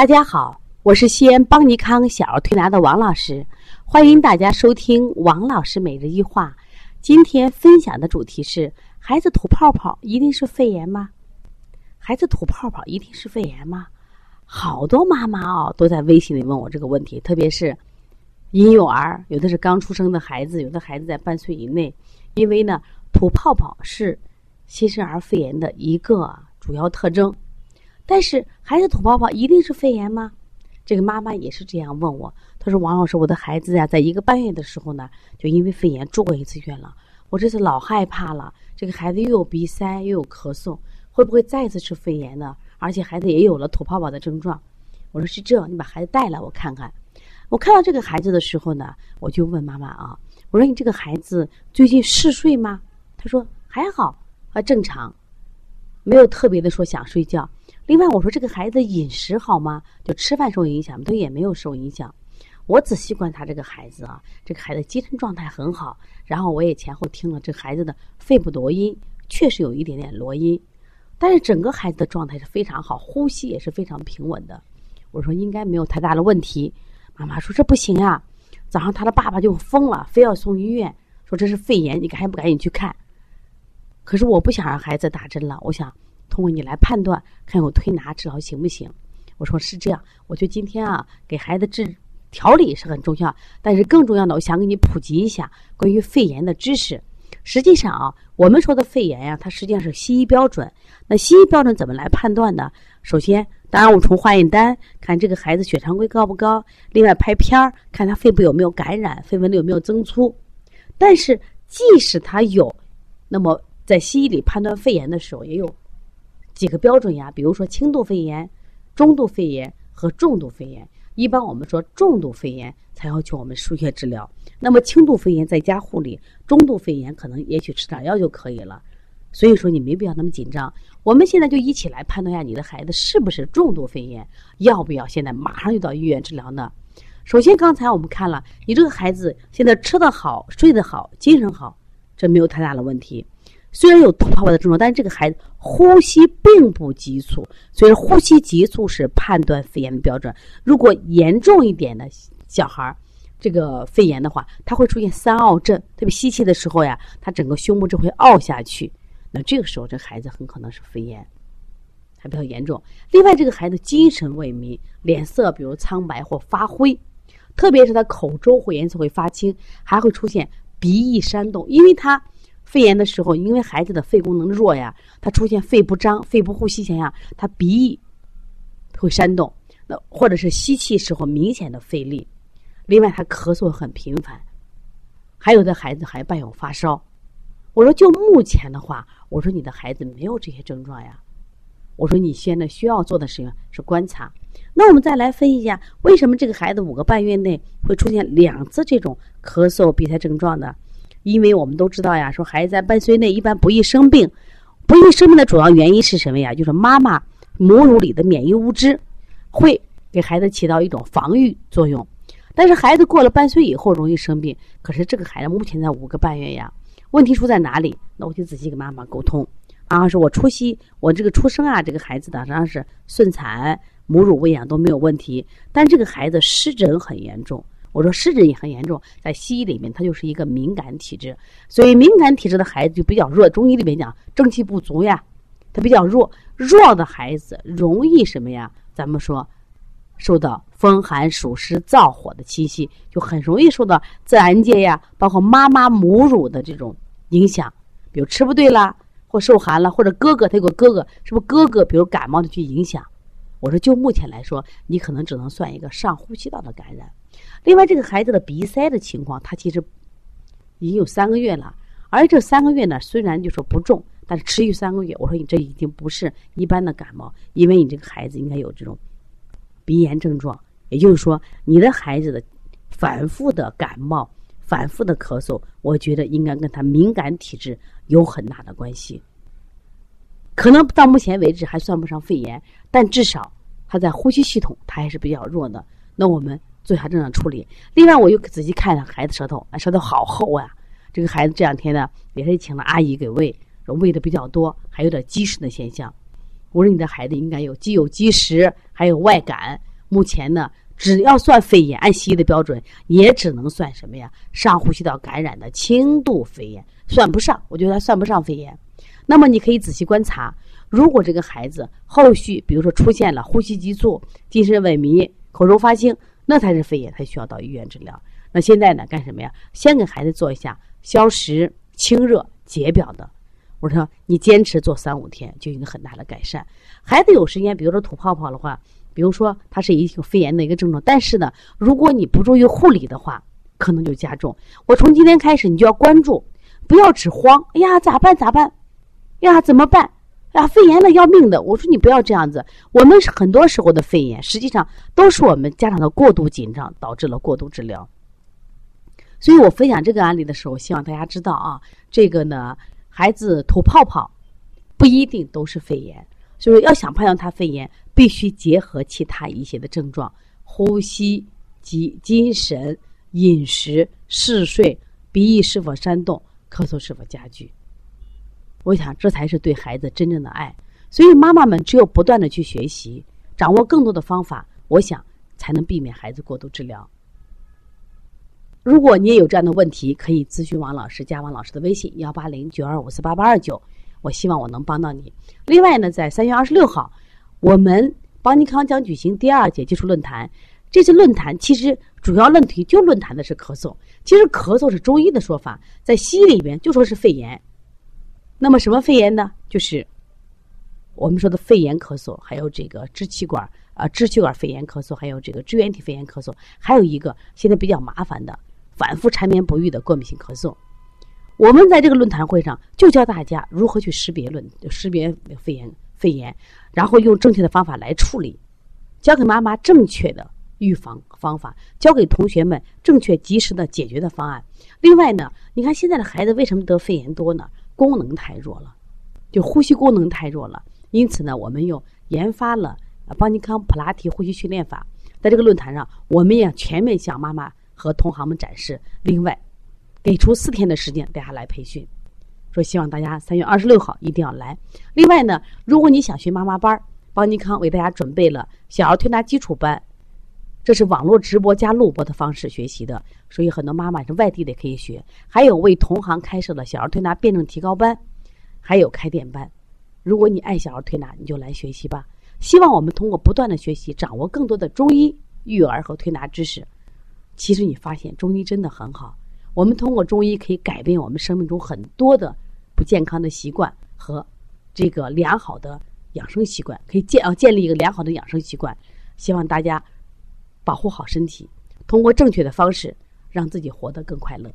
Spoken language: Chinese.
大家好，我是西安邦尼康小儿推拿的王老师，欢迎大家收听王老师每日一话。今天分享的主题是：孩子吐泡泡一定是肺炎吗？孩子吐泡泡一定是肺炎吗？好多妈妈哦都在微信里问我这个问题，特别是婴幼儿，有的是刚出生的孩子，有的孩子在半岁以内，因为呢吐泡泡是新生儿肺炎的一个主要特征。但是孩子吐泡泡一定是肺炎吗？这个妈妈也是这样问我。她说：“王老师，我的孩子呀，在一个半月的时候呢，就因为肺炎住过一次院了。我这次老害怕了，这个孩子又有鼻塞又有咳嗽，会不会再次是肺炎呢？而且孩子也有了吐泡泡的症状。”我说：“是这，你把孩子带来，我看看。”我看到这个孩子的时候呢，我就问妈妈啊：“我说你这个孩子最近嗜睡吗？”她说：“还好，啊正常，没有特别的说想睡觉。”另外，我说这个孩子饮食好吗？就吃饭受影响吗？他也没有受影响。我仔细观察这个孩子啊，这个孩子精神状态很好。然后我也前后听了这孩子的肺部罗音，确实有一点点罗音，但是整个孩子的状态是非常好，呼吸也是非常平稳的。我说应该没有太大的问题。妈妈说这不行啊，早上他的爸爸就疯了，非要送医院，说这是肺炎，你赶紧不赶紧去看？可是我不想让孩子打针了，我想。通过你来判断，看我推拿治疗行不行？我说是这样，我觉得今天啊，给孩子治调理是很重要，但是更重要的，我想给你普及一下关于肺炎的知识。实际上啊，我们说的肺炎呀，它实际上是西医标准。那西医标准怎么来判断呢？首先，当然我从化验单看这个孩子血常规高不高，另外拍片儿看他肺部有没有感染，肺纹理有没有增粗。但是即使他有，那么在西医里判断肺炎的时候也有。几个标准呀？比如说轻度肺炎、中度肺炎和重度肺炎。一般我们说重度肺炎才要求我们输血治疗。那么轻度肺炎在家护理，中度肺炎可能也许吃点药就可以了。所以说你没必要那么紧张。我们现在就一起来判断一下你的孩子是不是重度肺炎，要不要现在马上就到医院治疗呢？首先刚才我们看了，你这个孩子现在吃得好、睡得好、精神好，这没有太大的问题。虽然有吐泡泡的症状，但是这个孩子呼吸并不急促，所以呼吸急促是判断肺炎的标准。如果严重一点的小孩儿，这个肺炎的话，他会出现三凹症，特别吸气的时候呀，他整个胸部就会凹下去。那这个时候，这孩子很可能是肺炎，还比较严重。另外，这个孩子精神萎靡，脸色比如苍白或发灰，特别是他口周会颜色会发青，还会出现鼻翼扇动，因为他。肺炎的时候，因为孩子的肺功能弱呀，他出现肺不张、肺不呼吸现象，他鼻翼会扇动，那或者是吸气时候明显的费力。另外，他咳嗽很频繁，还有的孩子还伴有发烧。我说，就目前的话，我说你的孩子没有这些症状呀。我说，你现在需要做的事情是观察。那我们再来分析一下，为什么这个孩子五个半月内会出现两次这种咳嗽、鼻塞症状呢？因为我们都知道呀，说孩子在半岁内一般不易生病，不易生病的主要原因是什么呀？就是妈妈母乳里的免疫物质会给孩子起到一种防御作用。但是孩子过了半岁以后容易生病，可是这个孩子目前在五个半月呀，问题出在哪里？那我就仔细跟妈妈沟通。妈妈说我出息，我这个出生啊，这个孩子的实际上是顺产，母乳喂养都没有问题，但这个孩子湿疹很严重。我说湿疹也很严重，在西医里面，他就是一个敏感体质，所以敏感体质的孩子就比较弱。中医里面讲正气不足呀，他比较弱，弱的孩子容易什么呀？咱们说受到风寒暑湿燥火的侵袭，就很容易受到自然界呀，包括妈妈母乳的这种影响，比如吃不对啦，或受寒了，或者哥哥他有个哥哥，是不是哥哥比如感冒的去影响？我说就目前来说，你可能只能算一个上呼吸道的感染。另外，这个孩子的鼻塞的情况，他其实已经有三个月了，而这三个月呢，虽然就说不重，但是持续三个月，我说你这已经不是一般的感冒，因为你这个孩子应该有这种鼻炎症状，也就是说，你的孩子的反复的感冒、反复的咳嗽，我觉得应该跟他敏感体质有很大的关系。可能到目前为止还算不上肺炎，但至少他在呼吸系统他还是比较弱的。那我们。做下正常处理。另外，我又仔细看了孩子舌头，啊，舌头好厚啊！这个孩子这两天呢，也是请了阿姨给喂，喂的比较多，还有点积食的现象。我说你的孩子应该有既有积食，还有外感，目前呢，只要算肺炎，按西医的标准，也只能算什么呀？上呼吸道感染的轻度肺炎，算不上，我觉得他算不上肺炎。那么你可以仔细观察，如果这个孩子后续比如说出现了呼吸急促、精神萎靡、口中发青，那才是肺炎，才需要到医院治疗。那现在呢，干什么呀？先给孩子做一下消食、清热、解表的。我说你坚持做三五天，就有很大的改善。孩子有时间，比如说吐泡泡的话，比如说他是一个肺炎的一个症状，但是呢，如果你不注意护理的话，可能就加重。我从今天开始，你就要关注，不要只慌。哎呀，咋办？咋办？呀，怎么办？啊，肺炎了要命的。我说你不要这样子。我们很多时候的肺炎，实际上都是我们家长的过度紧张导致了过度治疗。所以我分享这个案例的时候，希望大家知道啊，这个呢，孩子吐泡泡不一定都是肺炎，所以要想判断他肺炎，必须结合其他一些的症状：呼吸、及精神、饮食、嗜睡、鼻翼是否煽动、咳嗽是否加剧。我想这才是对孩子真正的爱。所以妈妈们只有不断的去学习，掌握更多的方法，我想才能避免孩子过度治疗。如果你也有这样的问题，可以咨询王老师，加王老师的微信幺八零九二五四八八二九。我希望我能帮到你。另外呢，在三月二十六号，我们邦尼康将举行第二届技术论坛。这次论坛其实主要论题就论坛的是咳嗽。其实咳嗽是中医的说法，在西医里边就说是肺炎。那么什么肺炎呢？就是我们说的肺炎咳嗽，还有这个支气管啊支气管肺炎咳嗽，还有这个支原体肺炎咳嗽，还有一个现在比较麻烦的。反复缠绵不愈的过敏性咳嗽，我们在这个论坛会上就教大家如何去识别论识别肺炎肺炎，然后用正确的方法来处理，教给妈妈正确的预防方法，教给同学们正确及时的解决的方案。另外呢，你看现在的孩子为什么得肺炎多呢？功能太弱了，就呼吸功能太弱了。因此呢，我们又研发了邦尼康普拉提呼吸训练法，在这个论坛上，我们也全面向妈妈。和同行们展示。另外，给出四天的时间，大家来培训。说希望大家三月二十六号一定要来。另外呢，如果你想学妈妈班，邦尼康为大家准备了小儿推拿基础班，这是网络直播加录播的方式学习的，所以很多妈妈是外地的可以学。还有为同行开设的小儿推拿辩证提高班，还有开店班。如果你爱小儿推拿，你就来学习吧。希望我们通过不断的学习，掌握更多的中医育儿和推拿知识。其实你发现中医真的很好，我们通过中医可以改变我们生命中很多的不健康的习惯和这个良好的养生习惯，可以建啊建立一个良好的养生习惯。希望大家保护好身体，通过正确的方式让自己活得更快乐。